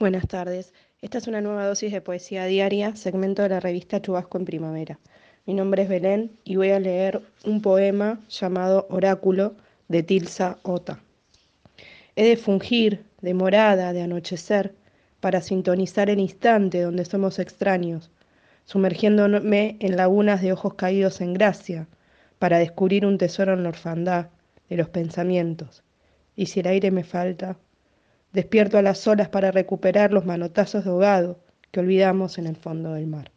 Buenas tardes. Esta es una nueva dosis de poesía diaria, segmento de la revista Chubasco en Primavera. Mi nombre es Belén y voy a leer un poema llamado Oráculo de Tilsa Ota. He de fungir de morada, de anochecer, para sintonizar el instante donde somos extraños, sumergiéndome en lagunas de ojos caídos en gracia, para descubrir un tesoro en la orfandad de los pensamientos. Y si el aire me falta, Despierto a las olas para recuperar los manotazos de ahogado que olvidamos en el fondo del mar.